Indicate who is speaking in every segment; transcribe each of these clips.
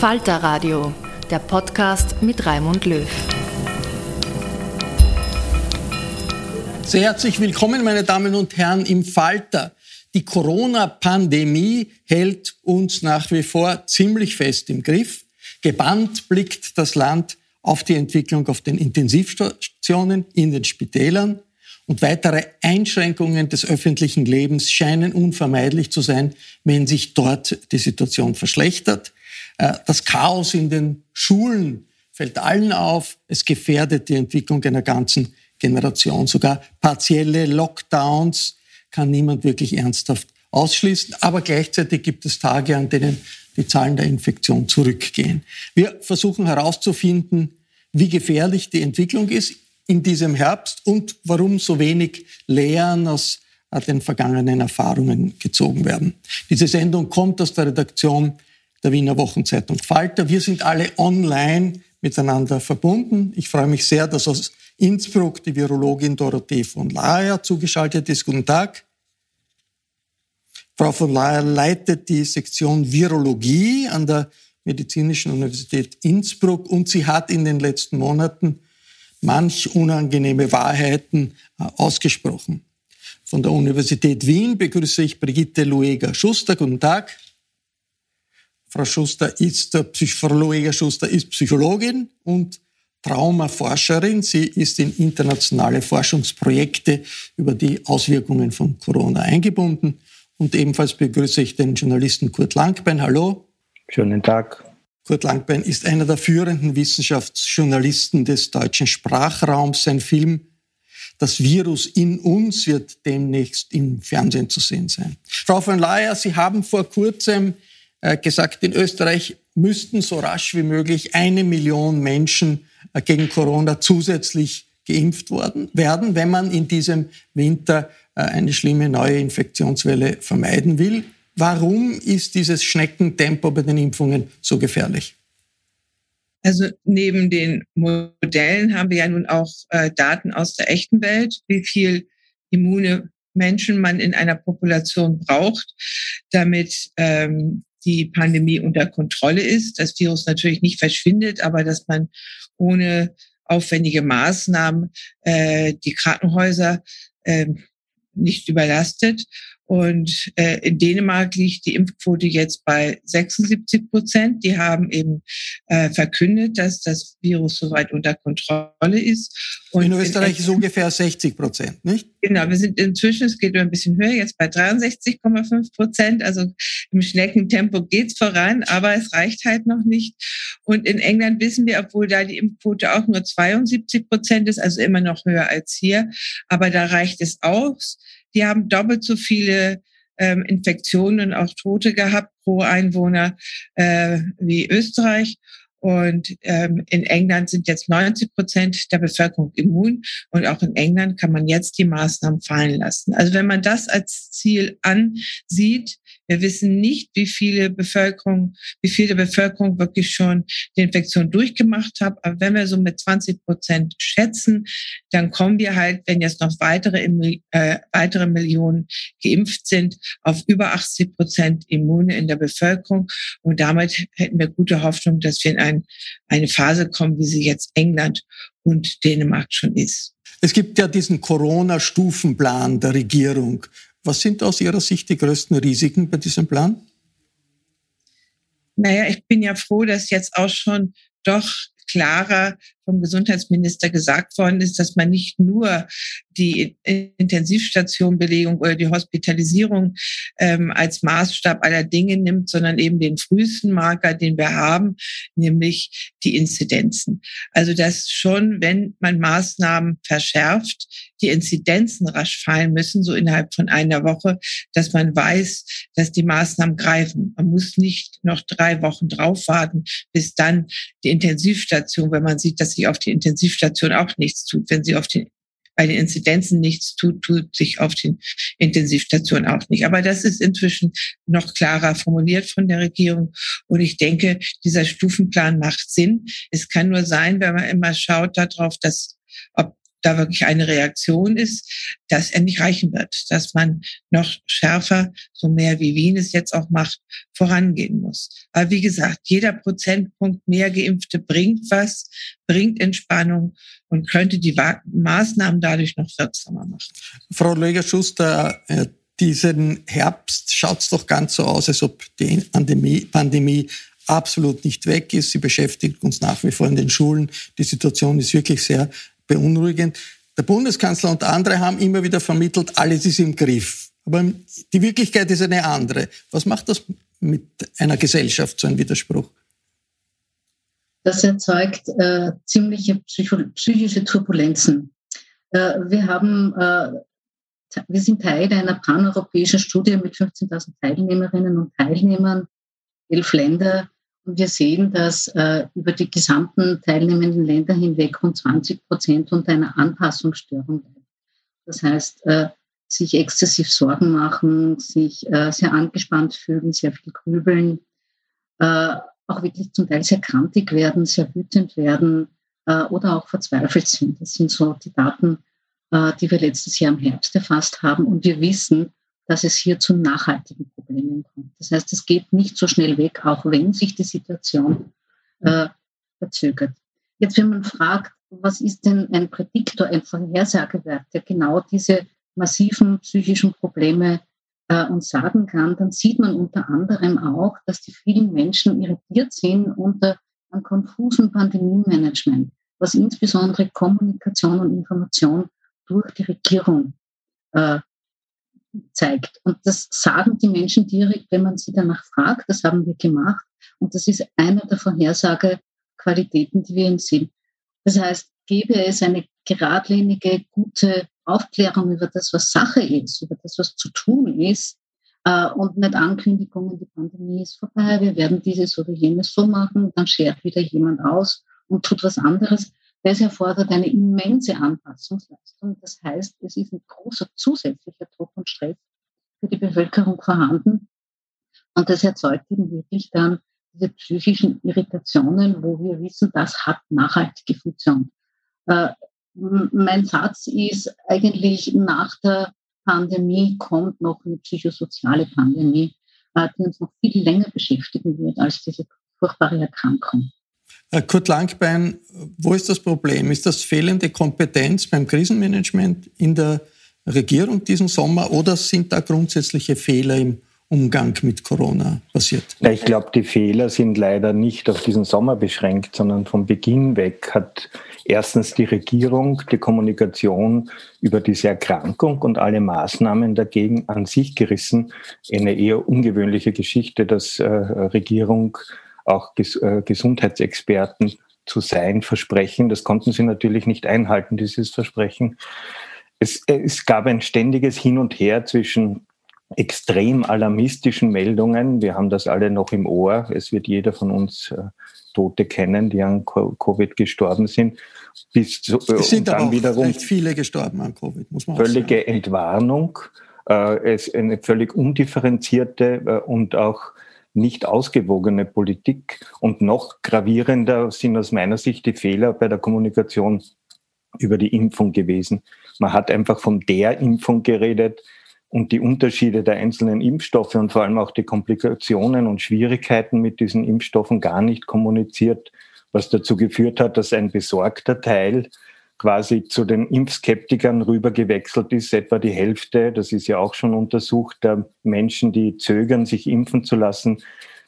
Speaker 1: Falter Radio, der Podcast mit Raimund Löw.
Speaker 2: Sehr herzlich willkommen, meine Damen und Herren, im Falter. Die Corona-Pandemie hält uns nach wie vor ziemlich fest im Griff. Gebannt blickt das Land auf die Entwicklung auf den Intensivstationen, in den Spitälern. Und weitere Einschränkungen des öffentlichen Lebens scheinen unvermeidlich zu sein, wenn sich dort die Situation verschlechtert. Äh, das Chaos in den Schulen fällt allen auf. Es gefährdet die Entwicklung einer ganzen Generation. Sogar partielle Lockdowns kann niemand wirklich ernsthaft ausschließen. Aber gleichzeitig gibt es Tage, an denen die Zahlen der Infektion zurückgehen. Wir versuchen herauszufinden, wie gefährlich die Entwicklung ist in diesem Herbst und warum so wenig Lehren aus äh, den vergangenen Erfahrungen gezogen werden. Diese Sendung kommt aus der Redaktion der Wiener Wochenzeitung Falter. Wir sind alle online miteinander verbunden. Ich freue mich sehr, dass aus Innsbruck die Virologin Dorothee von Laer zugeschaltet ist. Guten Tag. Frau von Laer leitet die Sektion Virologie an der Medizinischen Universität Innsbruck und sie hat in den letzten Monaten manch unangenehme Wahrheiten äh, ausgesprochen. Von der Universität Wien begrüße ich Brigitte Lueger-Schuster. Guten Tag. Frau Schuster ist, Frau Lueger Schuster ist Psychologin und Traumaforscherin. Sie ist in internationale Forschungsprojekte über die Auswirkungen von Corona eingebunden. Und ebenfalls begrüße ich den Journalisten Kurt Langbein. Hallo.
Speaker 3: Schönen Tag.
Speaker 2: Kurt Langbein ist einer der führenden Wissenschaftsjournalisten des deutschen Sprachraums. Sein Film Das Virus in uns wird demnächst im Fernsehen zu sehen sein. Frau von Laer, Sie haben vor kurzem äh, gesagt, in Österreich müssten so rasch wie möglich eine Million Menschen äh, gegen Corona zusätzlich geimpft worden, werden, wenn man in diesem Winter äh, eine schlimme neue Infektionswelle vermeiden will. Warum ist dieses Schneckentempo bei den Impfungen so gefährlich?
Speaker 4: Also neben den Modellen haben wir ja nun auch äh, Daten aus der echten Welt, wie viel immune Menschen man in einer Population braucht, damit ähm, die Pandemie unter Kontrolle ist, das Virus natürlich nicht verschwindet, aber dass man ohne aufwendige Maßnahmen äh, die Krankenhäuser äh, nicht überlastet. Und äh, in Dänemark liegt die Impfquote jetzt bei 76 Prozent. Die haben eben äh, verkündet, dass das Virus soweit unter Kontrolle ist.
Speaker 2: Und in Österreich in ist ungefähr 60 Prozent, nicht?
Speaker 4: Genau, wir sind inzwischen, es geht ein bisschen höher, jetzt bei 63,5 Prozent. Also im Schneckentempo geht's voran, aber es reicht halt noch nicht. Und in England wissen wir, obwohl da die Impfquote auch nur 72 Prozent ist, also immer noch höher als hier, aber da reicht es aus die haben doppelt so viele ähm, Infektionen und auch Tote gehabt pro Einwohner äh, wie Österreich. Und ähm, in England sind jetzt 90 Prozent der Bevölkerung immun. Und auch in England kann man jetzt die Maßnahmen fallen lassen. Also wenn man das als Ziel ansieht, wir wissen nicht, wie viele Bevölkerung, wie viele Bevölkerung wirklich schon die Infektion durchgemacht hat. Aber wenn wir so mit 20 Prozent schätzen, dann kommen wir halt, wenn jetzt noch weitere, äh, weitere Millionen geimpft sind, auf über 80 Prozent Immune in der Bevölkerung. Und damit hätten wir gute Hoffnung, dass wir in ein, eine Phase kommen, wie sie jetzt England und Dänemark schon ist.
Speaker 2: Es gibt ja diesen Corona-Stufenplan der Regierung. Was sind aus Ihrer Sicht die größten Risiken bei diesem Plan?
Speaker 4: Naja, ich bin ja froh, dass jetzt auch schon doch klarer vom Gesundheitsminister gesagt worden ist, dass man nicht nur die Intensivstationbelegung oder die Hospitalisierung ähm, als Maßstab aller Dinge nimmt, sondern eben den frühesten Marker, den wir haben, nämlich die Inzidenzen. Also dass schon, wenn man Maßnahmen verschärft, die Inzidenzen rasch fallen müssen, so innerhalb von einer Woche, dass man weiß, dass die Maßnahmen greifen. Man muss nicht noch drei Wochen drauf warten, bis dann die Intensivstation, wenn man sieht, dass sich auf die Intensivstation auch nichts tut. Wenn sie auf den bei den Inzidenzen nichts tut, tut sich auf den Intensivstationen auch nicht. Aber das ist inzwischen noch klarer formuliert von der Regierung. Und ich denke, dieser Stufenplan macht Sinn. Es kann nur sein, wenn man immer schaut darauf, dass ob da wirklich eine Reaktion ist, dass er nicht reichen wird, dass man noch schärfer, so mehr wie Wien es jetzt auch macht, vorangehen muss. Aber wie gesagt, jeder Prozentpunkt mehr Geimpfte bringt was, bringt Entspannung und könnte die Maßnahmen dadurch noch wirksamer machen.
Speaker 2: Frau Löger-Schuster, äh, diesen Herbst schaut es doch ganz so aus, als ob die Pandemie, Pandemie absolut nicht weg ist. Sie beschäftigt uns nach wie vor in den Schulen. Die Situation ist wirklich sehr beunruhigend. Der Bundeskanzler und andere haben immer wieder vermittelt, alles ist im Griff. Aber die Wirklichkeit ist eine andere. Was macht das mit einer Gesellschaft, so ein Widerspruch?
Speaker 3: Das erzeugt äh, ziemliche psychische Turbulenzen. Äh, wir haben, äh, wir sind Teil einer paneuropäischen Studie mit 15.000 Teilnehmerinnen und Teilnehmern, elf Länder, wir sehen, dass äh, über die gesamten teilnehmenden Länder hinweg rund 20 Prozent unter einer Anpassungsstörung leiden. Das heißt, äh, sich exzessiv Sorgen machen, sich äh, sehr angespannt fühlen, sehr viel grübeln, äh, auch wirklich zum Teil sehr krantig werden, sehr wütend werden äh, oder auch verzweifelt sind. Das sind so die Daten, äh, die wir letztes Jahr im Herbst erfasst haben. Und wir wissen, dass es hier zu nachhaltigen Problemen kommt. Das heißt, es geht nicht so schnell weg, auch wenn sich die Situation äh, verzögert. Jetzt, wenn man fragt, was ist denn ein Prädiktor, ein Vorhersagewert, der genau diese massiven psychischen Probleme äh, uns sagen kann, dann sieht man unter anderem auch, dass die vielen Menschen irritiert sind unter einem konfusen Pandemie-Management, was insbesondere Kommunikation und Information durch die Regierung äh, zeigt. Und das sagen die Menschen direkt, wenn man sie danach fragt. Das haben wir gemacht. Und das ist einer der Vorhersagequalitäten, die wir ihm sehen. Das heißt, gäbe es eine geradlinige, gute Aufklärung über das, was Sache ist, über das, was zu tun ist, äh, und nicht Ankündigungen, die Pandemie ist vorbei, wir werden dieses oder jenes so machen, dann schert wieder jemand aus und tut was anderes. Das erfordert eine immense Anpassungsleistung. Das heißt, es ist ein großer zusätzlicher Druck und Stress für die Bevölkerung vorhanden. Und das erzeugt eben wirklich dann diese psychischen Irritationen, wo wir wissen, das hat nachhaltige Funktion. Äh, mein Satz ist eigentlich, nach der Pandemie kommt noch eine psychosoziale Pandemie, äh, die uns noch viel länger beschäftigen wird als diese furchtbare Erkrankung.
Speaker 2: Äh, Kurt Langbein, wo ist das Problem? Ist das fehlende Kompetenz beim Krisenmanagement in der Regierung diesen Sommer oder sind da grundsätzliche Fehler im Umgang mit Corona passiert?
Speaker 5: Ich glaube, die Fehler sind leider nicht auf diesen Sommer beschränkt, sondern vom Beginn weg hat erstens die Regierung die Kommunikation über diese Erkrankung und alle Maßnahmen dagegen an sich gerissen. Eine eher ungewöhnliche Geschichte, dass äh, Regierung auch Ges äh, Gesundheitsexperten zu sein versprechen. Das konnten sie natürlich nicht einhalten, dieses Versprechen. Es, es gab ein ständiges Hin und Her zwischen extrem alarmistischen Meldungen. Wir haben das alle noch im Ohr. Es wird jeder von uns äh, Tote kennen, die an Covid gestorben sind.
Speaker 2: Bis zu, äh, es sind dann aber wiederum recht viele gestorben an Covid,
Speaker 5: muss man Völlige. Entwarnung, äh, es eine völlig undifferenzierte äh, und auch nicht ausgewogene Politik. Und noch gravierender sind aus meiner Sicht die Fehler bei der Kommunikation über die Impfung gewesen. Man hat einfach von der Impfung geredet und die Unterschiede der einzelnen Impfstoffe und vor allem auch die Komplikationen und Schwierigkeiten mit diesen Impfstoffen gar nicht kommuniziert, was dazu geführt hat, dass ein besorgter Teil quasi zu den Impfskeptikern rübergewechselt ist, etwa die Hälfte, das ist ja auch schon untersucht, der Menschen, die zögern, sich impfen zu lassen,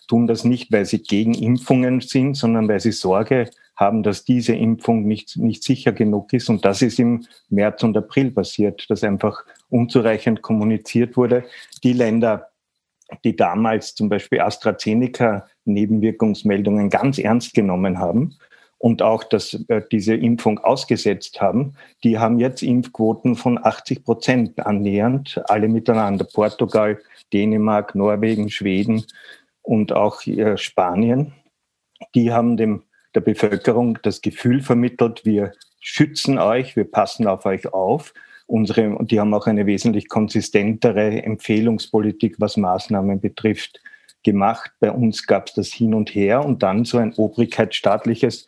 Speaker 5: tun das nicht, weil sie gegen Impfungen sind, sondern weil sie Sorge haben, dass diese Impfung nicht, nicht sicher genug ist. Und das ist im März und April passiert, dass einfach unzureichend kommuniziert wurde. Die Länder, die damals zum Beispiel AstraZeneca Nebenwirkungsmeldungen ganz ernst genommen haben und auch dass äh, diese Impfung ausgesetzt haben, die haben jetzt Impfquoten von 80 Prozent annähernd, alle miteinander. Portugal, Dänemark, Norwegen, Schweden und auch äh, Spanien. Die haben dem der Bevölkerung das Gefühl vermittelt, wir schützen euch, wir passen auf euch auf. Unsere, die haben auch eine wesentlich konsistentere Empfehlungspolitik, was Maßnahmen betrifft, gemacht. Bei uns gab es das hin und her und dann so ein obrigkeitsstaatliches,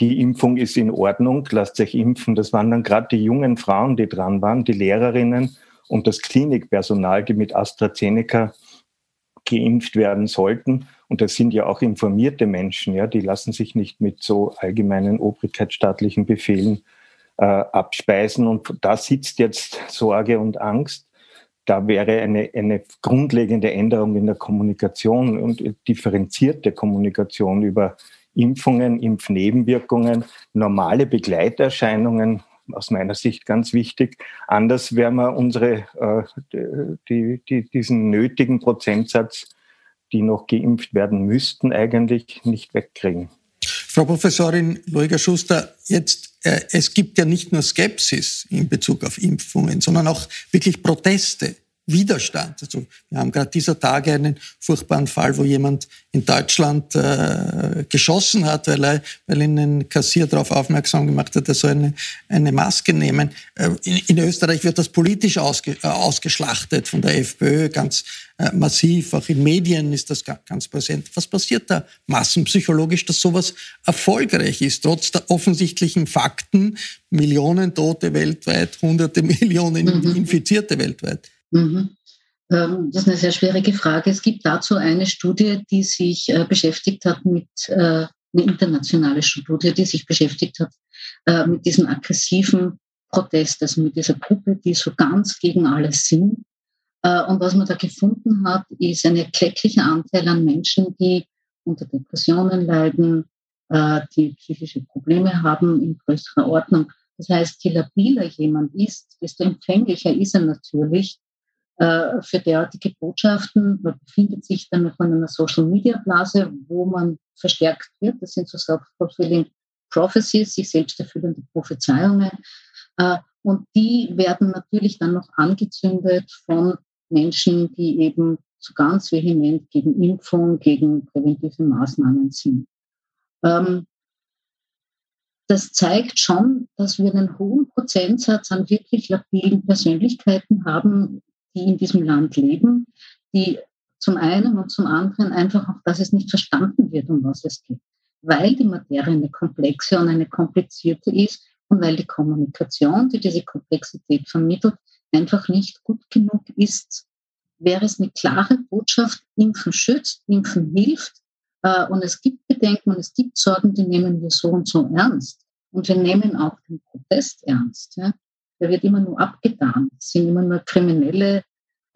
Speaker 5: die Impfung ist in Ordnung, lasst euch impfen. Das waren dann gerade die jungen Frauen, die dran waren, die Lehrerinnen und das Klinikpersonal, die mit AstraZeneca geimpft werden sollten. Und das sind ja auch informierte Menschen, ja, die lassen sich nicht mit so allgemeinen obrigkeitsstaatlichen Befehlen äh, abspeisen. Und da sitzt jetzt Sorge und Angst. Da wäre eine, eine grundlegende Änderung in der Kommunikation und differenzierte Kommunikation über Impfungen, Impfnebenwirkungen, normale Begleiterscheinungen aus meiner Sicht ganz wichtig. Anders werden wir unsere, äh, die, die, diesen nötigen Prozentsatz die noch geimpft werden müssten, eigentlich nicht wegkriegen.
Speaker 2: Frau Professorin Loiger-Schuster, jetzt, äh, es gibt ja nicht nur Skepsis in Bezug auf Impfungen, sondern auch wirklich Proteste. Widerstand. Also wir haben gerade dieser Tage einen furchtbaren Fall, wo jemand in Deutschland äh, geschossen hat, weil, er, weil ihn ein Kassier darauf aufmerksam gemacht hat, er soll eine, eine Maske nehmen. Äh, in, in, Österreich wird das politisch ausge, äh, ausgeschlachtet von der FPÖ ganz äh, massiv. Auch in Medien ist das ganz präsent. Was passiert da massenpsychologisch, dass sowas erfolgreich ist, trotz der offensichtlichen Fakten? Millionen Tote weltweit, hunderte Millionen mhm. Infizierte weltweit.
Speaker 3: Mhm. Ähm, das ist eine sehr schwierige Frage. Es gibt dazu eine Studie, die sich äh, beschäftigt hat mit, äh, eine internationale Studie, die sich beschäftigt hat äh, mit diesem aggressiven Protest, also mit dieser Gruppe, die so ganz gegen alles sind. Und was man da gefunden hat, ist ein erklecklicher Anteil an Menschen, die unter Depressionen leiden, die psychische Probleme haben in größerer Ordnung. Das heißt, je labiler jemand ist, desto empfänglicher ist er natürlich äh, für derartige Botschaften. Man befindet sich dann noch in einer Social-Media-Blase, wo man verstärkt wird. Das sind so self-fulfilling prophecies, sich selbst erfüllende Prophezeiungen. Äh, und die werden natürlich dann noch angezündet von Menschen, die eben so ganz vehement gegen Impfung, gegen präventive Maßnahmen sind. Ähm, das zeigt schon, dass wir einen hohen Prozentsatz an wirklich labilen Persönlichkeiten haben, die in diesem Land leben, die zum einen und zum anderen einfach auch, dass es nicht verstanden wird, um was es geht, weil die Materie eine komplexe und eine komplizierte ist und weil die Kommunikation, die diese Komplexität vermittelt, einfach nicht gut genug ist. Wäre es eine klare Botschaft, Impfen schützt, Impfen hilft äh, und es gibt Bedenken und es gibt Sorgen, die nehmen wir so und so ernst. Und wir nehmen auch den Protest ernst. Ja? Der wird immer nur abgetan. Es sind immer nur kriminelle,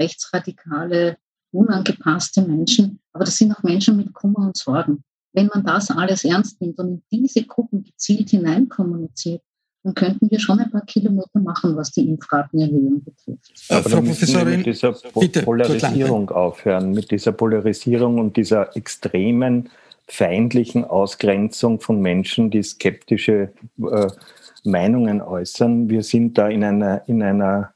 Speaker 3: rechtsradikale, unangepasste Menschen. Aber das sind auch Menschen mit Kummer und Sorgen. Wenn man das alles ernst nimmt und in diese Gruppen gezielt hineinkommuniziert, dann könnten wir schon ein paar Kilometer machen, was die Impfratenerhöhung betrifft.
Speaker 5: Aber Frau Professorin, mit dieser bitte, Polarisierung aufhören, mit dieser Polarisierung und dieser extremen feindlichen Ausgrenzung von Menschen, die skeptische äh, Meinungen äußern. Wir sind da in einer, in einer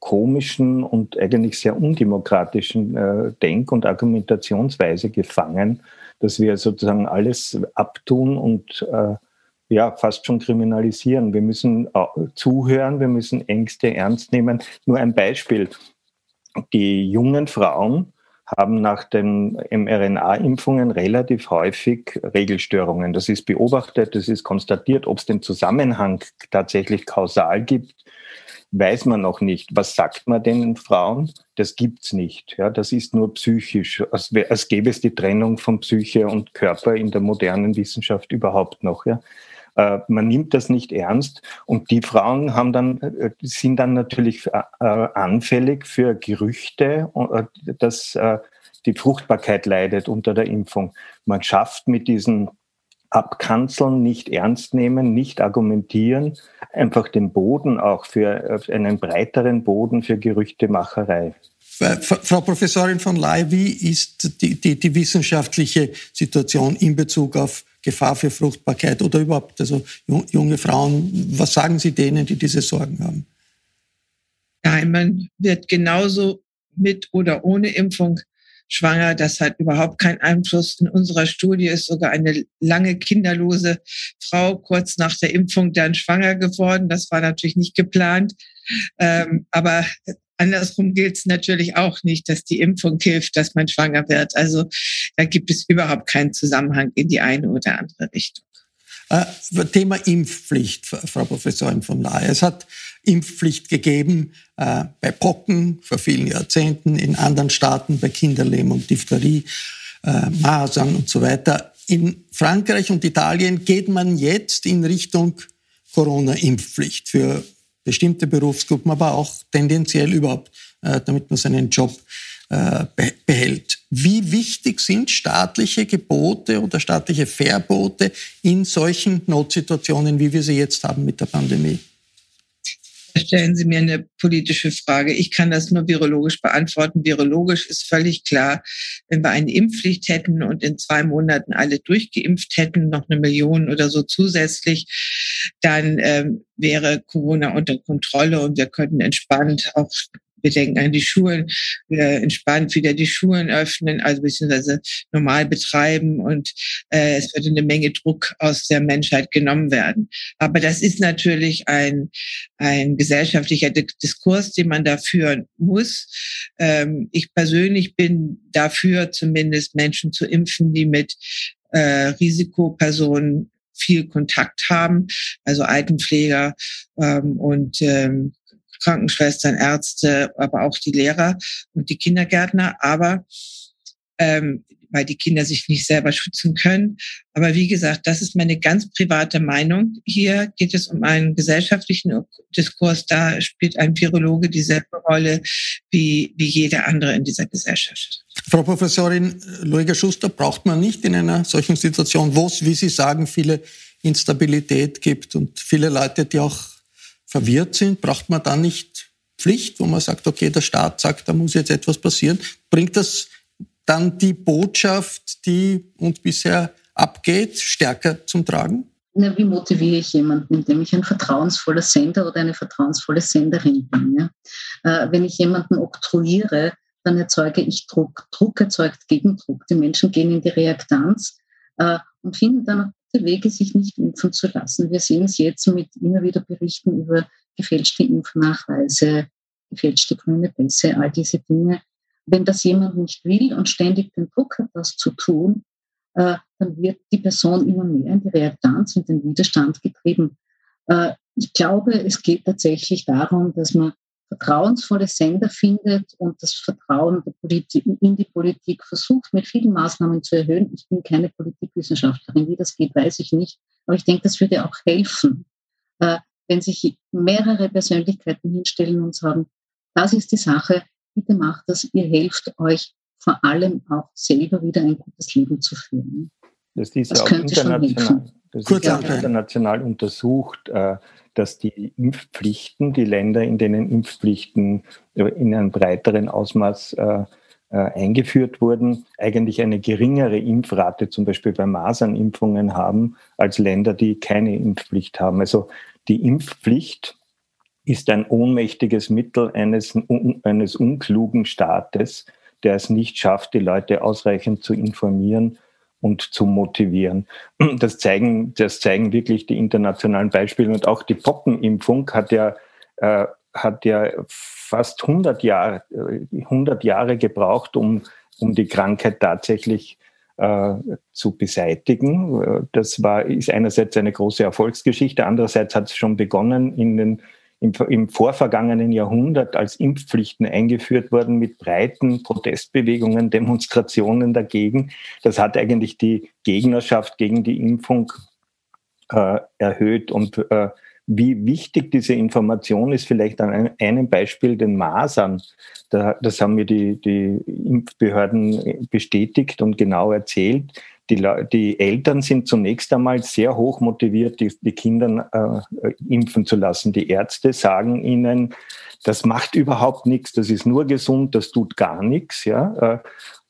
Speaker 5: komischen und eigentlich sehr undemokratischen äh, Denk- und Argumentationsweise gefangen, dass wir sozusagen alles abtun und äh, ja, fast schon kriminalisieren. Wir müssen zuhören, wir müssen Ängste ernst nehmen. Nur ein Beispiel. Die jungen Frauen haben nach den mRNA-Impfungen relativ häufig Regelstörungen. Das ist beobachtet, das ist konstatiert. Ob es den Zusammenhang tatsächlich kausal gibt, weiß man noch nicht. Was sagt man den Frauen? Das gibt's nicht. Ja, das ist nur psychisch. Als, als gäbe es die Trennung von Psyche und Körper in der modernen Wissenschaft überhaupt noch. Ja. Äh, man nimmt das nicht ernst und die Frauen haben dann, äh, sind dann natürlich äh, anfällig für Gerüchte, dass die Fruchtbarkeit leidet unter der Impfung. Man schafft mit diesen Abkanzeln, nicht ernst nehmen, nicht argumentieren, einfach den Boden auch für einen breiteren Boden für Gerüchtemacherei.
Speaker 2: Frau Professorin von Ley, wie ist die, die, die wissenschaftliche Situation in Bezug auf Gefahr für Fruchtbarkeit oder überhaupt, also junge Frauen, was sagen Sie denen, die diese Sorgen haben?
Speaker 4: Nein, man wird genauso mit oder ohne Impfung schwanger. Das hat überhaupt keinen Einfluss. In unserer Studie ist sogar eine lange kinderlose Frau kurz nach der Impfung dann schwanger geworden. Das war natürlich nicht geplant. Ähm, aber Andersrum gilt es natürlich auch nicht, dass die Impfung hilft, dass man schwanger wird. Also da gibt es überhaupt keinen Zusammenhang in die eine oder andere Richtung.
Speaker 2: Äh, Thema Impfpflicht, Frau Professorin von Lahe. Es hat Impfpflicht gegeben äh, bei Pocken vor vielen Jahrzehnten, in anderen Staaten bei Kinderlähmung, Diphtherie, äh, Masern und so weiter. In Frankreich und Italien geht man jetzt in Richtung Corona-Impfpflicht für bestimmte Berufsgruppen, aber auch tendenziell überhaupt, äh, damit man seinen Job äh, behält. Wie wichtig sind staatliche Gebote oder staatliche Verbote in solchen Notsituationen, wie wir sie jetzt haben mit der Pandemie?
Speaker 4: Stellen Sie mir eine politische Frage. Ich kann das nur virologisch beantworten. Virologisch ist völlig klar, wenn wir eine Impfpflicht hätten und in zwei Monaten alle durchgeimpft hätten, noch eine Million oder so zusätzlich, dann ähm, wäre Corona unter Kontrolle und wir könnten entspannt auch wir denken an die Schulen, wir entspannt wieder die Schulen öffnen, also beziehungsweise normal betreiben und äh, es würde eine Menge Druck aus der Menschheit genommen werden. Aber das ist natürlich ein, ein gesellschaftlicher Diskurs, den man da führen muss. Ähm, ich persönlich bin dafür, zumindest Menschen zu impfen, die mit äh, Risikopersonen viel Kontakt haben, also Altenpfleger ähm, und ähm, Krankenschwestern, Ärzte, aber auch die Lehrer und die Kindergärtner. Aber ähm, weil die Kinder sich nicht selber schützen können. Aber wie gesagt, das ist meine ganz private Meinung. Hier geht es um einen gesellschaftlichen Diskurs. Da spielt ein Virologe dieselbe Rolle wie, wie jeder andere in dieser Gesellschaft.
Speaker 2: Frau Professorin Luiger Schuster, braucht man nicht in einer solchen Situation, wo es, wie Sie sagen, viele Instabilität gibt und viele Leute, die auch verwirrt sind, braucht man dann nicht Pflicht, wo man sagt, okay, der Staat sagt, da muss jetzt etwas passieren. Bringt das dann die Botschaft, die uns bisher abgeht, stärker zum Tragen?
Speaker 3: Na, wie motiviere ich jemanden, indem ich ein vertrauensvoller Sender oder eine vertrauensvolle Senderin bin? Ja? Äh, wenn ich jemanden oktroyiere, dann erzeuge ich Druck. Druck erzeugt Gegendruck. Die Menschen gehen in die Reaktanz äh, und finden dann Wege, sich nicht impfen zu lassen. Wir sehen es jetzt mit immer wieder Berichten über gefälschte Impfnachweise, gefälschte grüne Pässe, all diese Dinge. Wenn das jemand nicht will und ständig den Druck hat, das zu tun, äh, dann wird die Person immer mehr in die Reaktanz, in den Widerstand getrieben. Äh, ich glaube, es geht tatsächlich darum, dass man vertrauensvolle Sender findet und das Vertrauen in die Politik versucht, mit vielen Maßnahmen zu erhöhen. Ich bin keine Politikwissenschaftlerin, wie das geht, weiß ich nicht. Aber ich denke, das würde auch helfen. Äh, wenn sich mehrere Persönlichkeiten hinstellen und sagen, das ist die Sache, bitte macht das, ihr helft euch vor allem auch selber wieder ein gutes Leben zu führen.
Speaker 5: Das das auch international, das ist auch international untersucht, äh, dass die Impfpflichten, die Länder, in denen Impfpflichten in einem breiteren Ausmaß äh, äh, eingeführt wurden, eigentlich eine geringere Impfrate zum Beispiel bei Masernimpfungen haben als Länder, die keine Impfpflicht haben. Also die Impfpflicht ist ein ohnmächtiges Mittel eines, eines unklugen Staates, der es nicht schafft, die Leute ausreichend zu informieren und zu motivieren. Das zeigen, das zeigen wirklich die internationalen Beispiele und auch die Pockenimpfung hat ja, äh, hat ja fast 100 Jahre, 100 Jahre gebraucht, um, um die Krankheit tatsächlich äh, zu beseitigen. Das war, ist einerseits eine große Erfolgsgeschichte, andererseits hat es schon begonnen in den im, im vorvergangenen Jahrhundert als Impfpflichten eingeführt worden mit breiten Protestbewegungen, Demonstrationen dagegen. Das hat eigentlich die Gegnerschaft gegen die Impfung äh, erhöht. Und äh, wie wichtig diese Information ist, vielleicht an einem Beispiel den Masern. Da, das haben mir die, die Impfbehörden bestätigt und genau erzählt die, die Eltern sind zunächst einmal sehr hoch motiviert, die, die Kinder äh, impfen zu lassen. Die Ärzte sagen ihnen, das macht überhaupt nichts, das ist nur gesund, das tut gar nichts. Ja? Äh,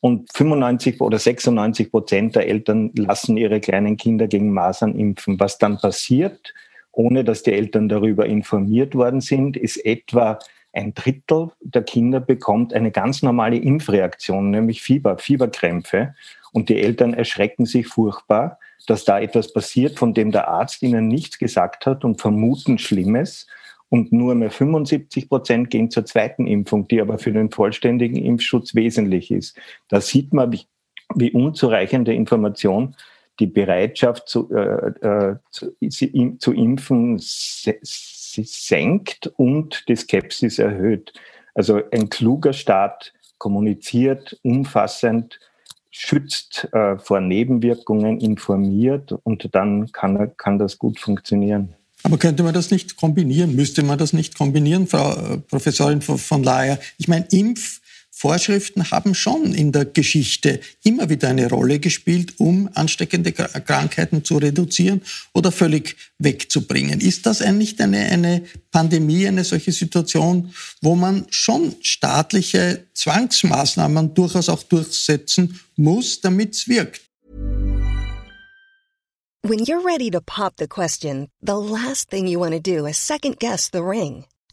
Speaker 5: und 95 oder 96 Prozent der Eltern lassen ihre kleinen Kinder gegen Masern impfen. Was dann passiert, ohne dass die Eltern darüber informiert worden sind, ist etwa ein Drittel der Kinder bekommt eine ganz normale Impfreaktion, nämlich Fieber, Fieberkrämpfe. Und die Eltern erschrecken sich furchtbar, dass da etwas passiert, von dem der Arzt ihnen nichts gesagt hat und vermuten Schlimmes. Und nur mehr 75 Prozent gehen zur zweiten Impfung, die aber für den vollständigen Impfschutz wesentlich ist. Da sieht man, wie, wie unzureichende Information die Bereitschaft zu, äh, äh, zu, zu impfen senkt und die Skepsis erhöht. Also ein kluger Staat kommuniziert umfassend schützt äh, vor Nebenwirkungen, informiert und dann kann, kann das gut funktionieren.
Speaker 2: Aber könnte man das nicht kombinieren? Müsste man das nicht kombinieren, Frau äh, Professorin von Laer? Ich meine, Impf Vorschriften haben schon in der Geschichte immer wieder eine Rolle gespielt, um ansteckende Krankheiten zu reduzieren oder völlig wegzubringen. Ist das eigentlich eine, eine Pandemie, eine solche Situation, wo man schon staatliche Zwangsmaßnahmen durchaus auch durchsetzen muss, damit es wirkt?
Speaker 6: When you're ready to pop the question, the last thing you want to do is second guess the ring.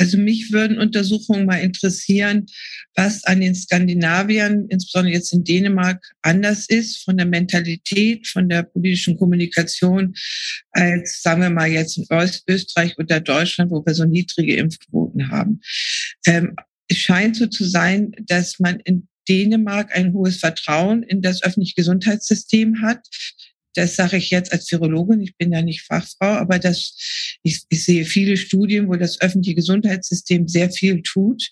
Speaker 4: Also mich würden Untersuchungen mal interessieren, was an den Skandinaviern, insbesondere jetzt in Dänemark, anders ist von der Mentalität, von der politischen Kommunikation, als sagen wir mal jetzt in Österreich oder Deutschland, wo wir so niedrige Impfquoten haben. Ähm, es scheint so zu sein, dass man in Dänemark ein hohes Vertrauen in das öffentliche Gesundheitssystem hat das sage ich jetzt als Virologin, ich bin ja nicht Fachfrau, aber das, ich, ich sehe viele Studien, wo das öffentliche Gesundheitssystem sehr viel tut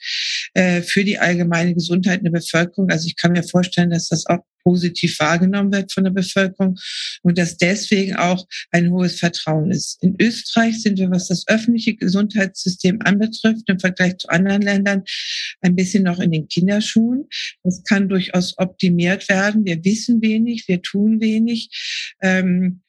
Speaker 4: äh, für die allgemeine Gesundheit in der Bevölkerung. Also ich kann mir vorstellen, dass das auch positiv wahrgenommen wird von der Bevölkerung und dass deswegen auch ein hohes Vertrauen ist. In Österreich sind wir, was das öffentliche Gesundheitssystem anbetrifft, im Vergleich zu anderen Ländern ein bisschen noch in den Kinderschuhen. Das kann durchaus optimiert werden. Wir wissen wenig, wir tun wenig. Ähm,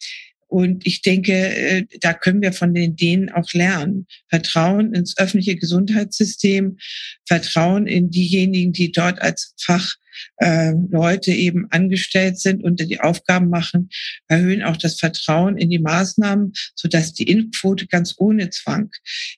Speaker 4: und ich denke, äh, da können wir von den Dänen auch lernen. Vertrauen ins öffentliche Gesundheitssystem, Vertrauen in diejenigen, die dort als Fach äh, Leute eben angestellt sind und die Aufgaben machen, erhöhen auch das Vertrauen in die Maßnahmen, sodass die Impfquote ganz ohne Zwang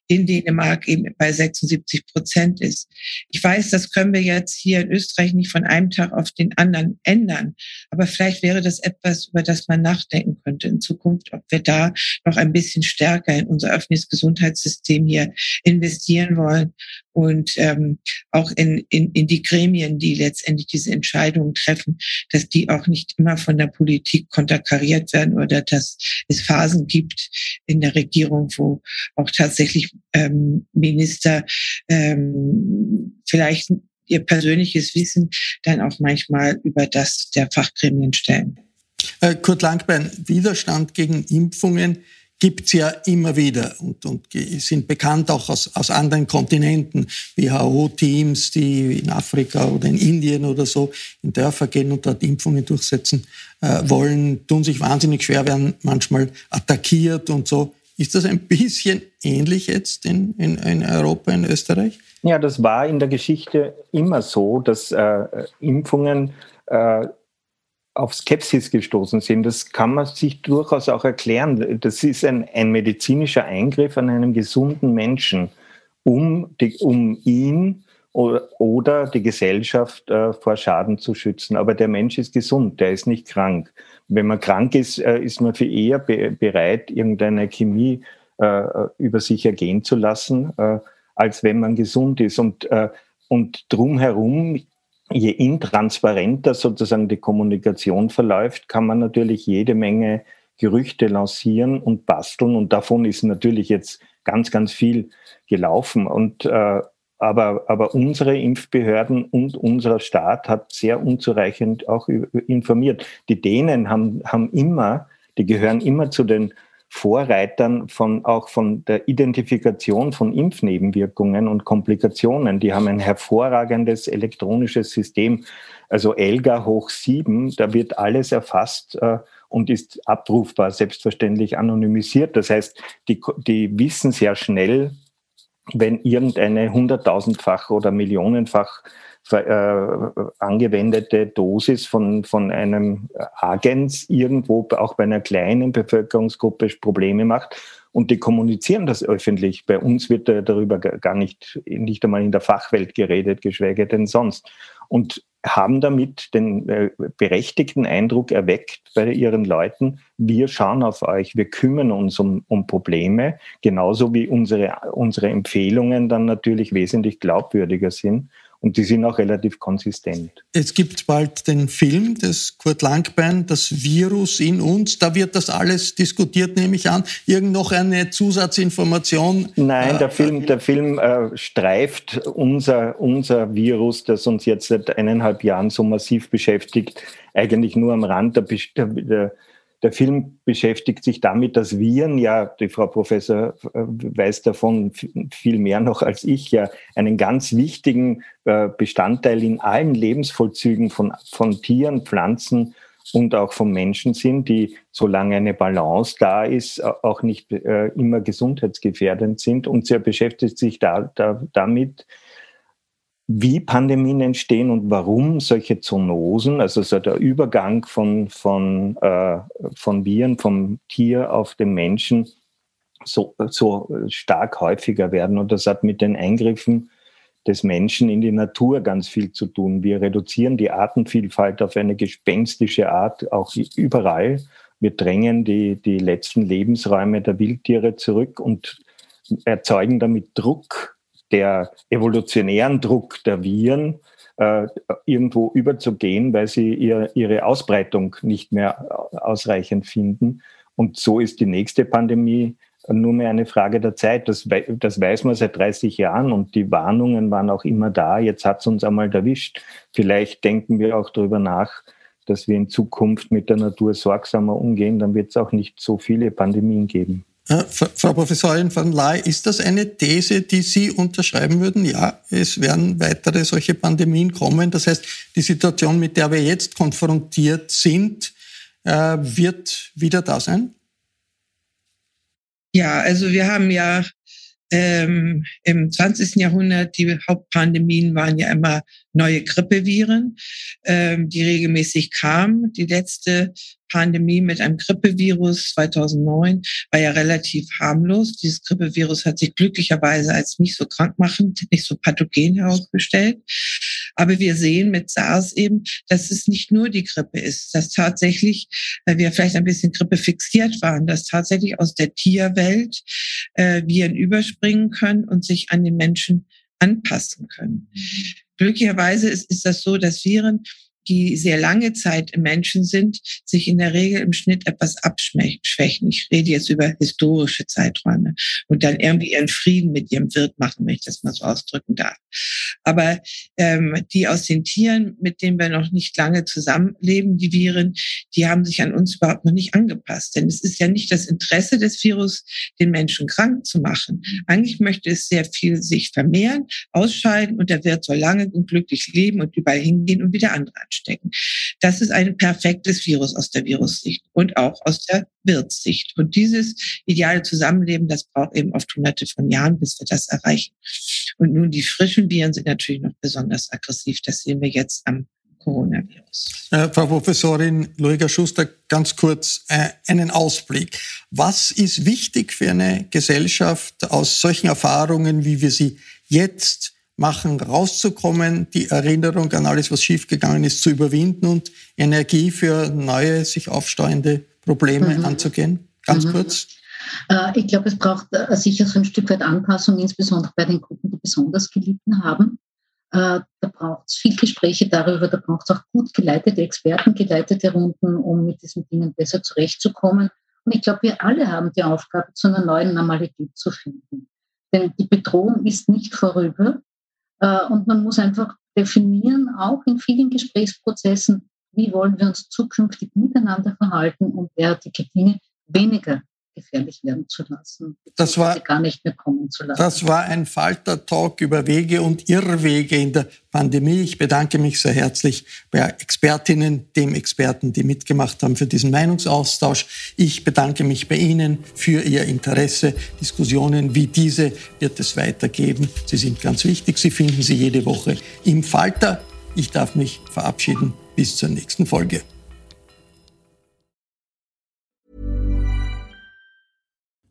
Speaker 4: in Dänemark eben bei 76 Prozent ist. Ich weiß, das können wir jetzt hier in Österreich nicht von einem Tag auf den anderen ändern, aber vielleicht wäre das etwas, über das man nachdenken könnte in Zukunft, ob wir da noch ein bisschen stärker in unser öffentliches Gesundheitssystem hier investieren wollen und ähm, auch in, in, in die Gremien, die letztendlich diese Entscheidungen treffen, dass die auch nicht immer von der Politik konterkariert werden oder dass es Phasen gibt in der Regierung, wo auch tatsächlich ähm, Minister ähm, vielleicht ihr persönliches Wissen dann auch manchmal über das der Fachgremien stellen.
Speaker 2: Äh, Kurt Langbein, Widerstand gegen Impfungen gibt es ja immer wieder und, und sind bekannt auch aus, aus anderen Kontinenten, WHO-Teams, die in Afrika oder in Indien oder so in Dörfer gehen und dort Impfungen durchsetzen äh, wollen, tun sich wahnsinnig schwer, werden manchmal attackiert und so. Ist das ein bisschen ähnlich jetzt in, in, in Europa, in Österreich?
Speaker 5: Ja, das war in der Geschichte immer so, dass äh, Impfungen äh, auf Skepsis gestoßen sind. Das kann man sich durchaus auch erklären. Das ist ein, ein medizinischer Eingriff an einem gesunden Menschen, um, die, um ihn oder, oder die Gesellschaft äh, vor Schaden zu schützen. Aber der Mensch ist gesund, der ist nicht krank. Wenn man krank ist, äh, ist man viel eher be bereit, irgendeine Chemie äh, über sich ergehen zu lassen, äh, als wenn man gesund ist. Und, äh, und drumherum je intransparenter sozusagen die Kommunikation verläuft, kann man natürlich jede Menge Gerüchte lancieren und basteln. Und davon ist natürlich jetzt ganz, ganz viel gelaufen. Und äh, aber, aber unsere Impfbehörden und unser Staat hat sehr unzureichend auch informiert. Die Dänen haben, haben immer, die gehören immer zu den Vorreitern von auch von der Identifikation von Impfnebenwirkungen und Komplikationen. Die haben ein hervorragendes elektronisches System, also ELGA hoch sieben. Da wird alles erfasst äh, und ist abrufbar, selbstverständlich anonymisiert. Das heißt, die, die wissen sehr schnell, wenn irgendeine hunderttausendfach oder millionenfach äh, angewendete Dosis von, von einem Agens irgendwo auch bei einer kleinen Bevölkerungsgruppe Probleme macht. Und die kommunizieren das öffentlich. Bei uns wird darüber gar nicht, nicht einmal in der Fachwelt geredet, geschweige denn sonst. Und haben damit den äh, berechtigten Eindruck erweckt bei ihren Leuten, wir schauen auf euch, wir kümmern uns um, um Probleme, genauso wie unsere, unsere Empfehlungen dann natürlich wesentlich glaubwürdiger sind und die sind auch relativ konsistent.
Speaker 2: Es gibt bald den Film des Kurt Langbein, das Virus in uns. Da wird das alles diskutiert, nehme ich an. Irgend noch eine Zusatzinformation?
Speaker 5: Nein, der äh, Film, der Film äh, streift unser, unser Virus, das uns jetzt seit eineinhalb Jahren so massiv beschäftigt, eigentlich nur am Rand der, der der Film beschäftigt sich damit, dass Viren, ja, die Frau Professor äh, weiß davon viel mehr noch als ich, ja, einen ganz wichtigen äh, Bestandteil in allen Lebensvollzügen von, von Tieren, Pflanzen und auch von Menschen sind, die, solange eine Balance da ist, auch nicht äh, immer gesundheitsgefährdend sind. Und sie beschäftigt sich da, da, damit, wie Pandemien entstehen und warum solche Zoonosen, also so der Übergang von, von, äh, von Viren vom Tier auf den Menschen so, so stark häufiger werden. Und das hat mit den Eingriffen des Menschen in die Natur ganz viel zu tun. Wir reduzieren die Artenvielfalt auf eine gespenstische Art auch überall. Wir drängen die, die letzten Lebensräume der Wildtiere zurück und erzeugen damit Druck der evolutionären Druck der Viren äh, irgendwo überzugehen, weil sie ihr, ihre Ausbreitung nicht mehr ausreichend finden. Und so ist die nächste Pandemie nur mehr eine Frage der Zeit. Das, das weiß man seit 30 Jahren und die Warnungen waren auch immer da. Jetzt hat es uns einmal erwischt. Vielleicht denken wir auch darüber nach, dass wir in Zukunft mit der Natur sorgsamer umgehen. Dann wird es auch nicht so viele Pandemien geben.
Speaker 2: Frau Professorin van Lay, ist das eine These, die Sie unterschreiben würden? Ja, es werden weitere solche Pandemien kommen. Das heißt, die Situation, mit der wir jetzt konfrontiert sind, äh, wird wieder da sein?
Speaker 4: Ja, also wir haben ja ähm, im 20. Jahrhundert, die Hauptpandemien waren ja immer neue Grippeviren, ähm, die regelmäßig kamen. Die letzte Pandemie mit einem Grippevirus 2009 war ja relativ harmlos. Dieses Grippevirus hat sich glücklicherweise als nicht so krankmachend, nicht so pathogen herausgestellt. Aber wir sehen mit SARS eben, dass es nicht nur die Grippe ist, dass tatsächlich, weil wir vielleicht ein bisschen Grippe fixiert waren, dass tatsächlich aus der Tierwelt äh, Viren überspringen können und sich an den Menschen anpassen können. Glücklicherweise ist, ist das so, dass Viren die sehr lange Zeit im Menschen sind, sich in der Regel im Schnitt etwas abschwächen. Ich rede jetzt über historische Zeiträume und dann irgendwie ihren Frieden mit ihrem Wirt machen, wenn ich das mal so ausdrücken darf. Aber ähm, die aus den Tieren, mit denen wir noch nicht lange zusammenleben, die Viren, die haben sich an uns überhaupt noch nicht angepasst. Denn es ist ja nicht das Interesse des Virus, den Menschen krank zu machen. Eigentlich möchte es sehr viel sich vermehren, ausscheiden und der Wirt soll lange und glücklich leben und überall hingehen und wieder andere anstecken. Das ist ein perfektes Virus aus der Virussicht und auch aus der Wirtssicht. Und dieses ideale Zusammenleben, das braucht eben oft hunderte von Jahren, bis wir das erreichen. Und nun die frischen Viren sind natürlich noch besonders aggressiv. Das sehen wir jetzt am Coronavirus.
Speaker 2: Äh, Frau Professorin Luiga Schuster, ganz kurz äh, einen Ausblick. Was ist wichtig für eine Gesellschaft aus solchen Erfahrungen, wie wir sie jetzt machen, rauszukommen, die Erinnerung an alles, was schiefgegangen ist, zu überwinden und Energie für neue, sich aufsteuernde Probleme mhm. anzugehen? Ganz mhm. kurz.
Speaker 3: Äh, ich glaube, es braucht äh, sicher so ein Stück weit Anpassung, insbesondere bei den Gruppen, die besonders gelitten haben. Äh, da braucht es viel Gespräche darüber, da braucht es auch gut geleitete Experten, geleitete Runden, um mit diesen Dingen besser zurechtzukommen. Und ich glaube, wir alle haben die Aufgabe, zu einer neuen Normalität zu finden. Denn die Bedrohung ist nicht vorüber. Und man muss einfach definieren, auch in vielen Gesprächsprozessen, wie wollen wir uns zukünftig miteinander verhalten, um derartige Dinge weniger gefährlich werden zu lassen.
Speaker 2: Das war,
Speaker 3: gar nicht mehr kommen zu lassen.
Speaker 2: Das war ein Falter-Talk über Wege und Irrwege in der Pandemie. Ich bedanke mich sehr herzlich bei Expertinnen, dem Experten, die mitgemacht haben für diesen Meinungsaustausch. Ich bedanke mich bei Ihnen für Ihr Interesse. Diskussionen wie diese wird es weitergeben. Sie sind ganz wichtig. Sie finden sie jede Woche im Falter. Ich darf mich verabschieden. Bis zur nächsten Folge.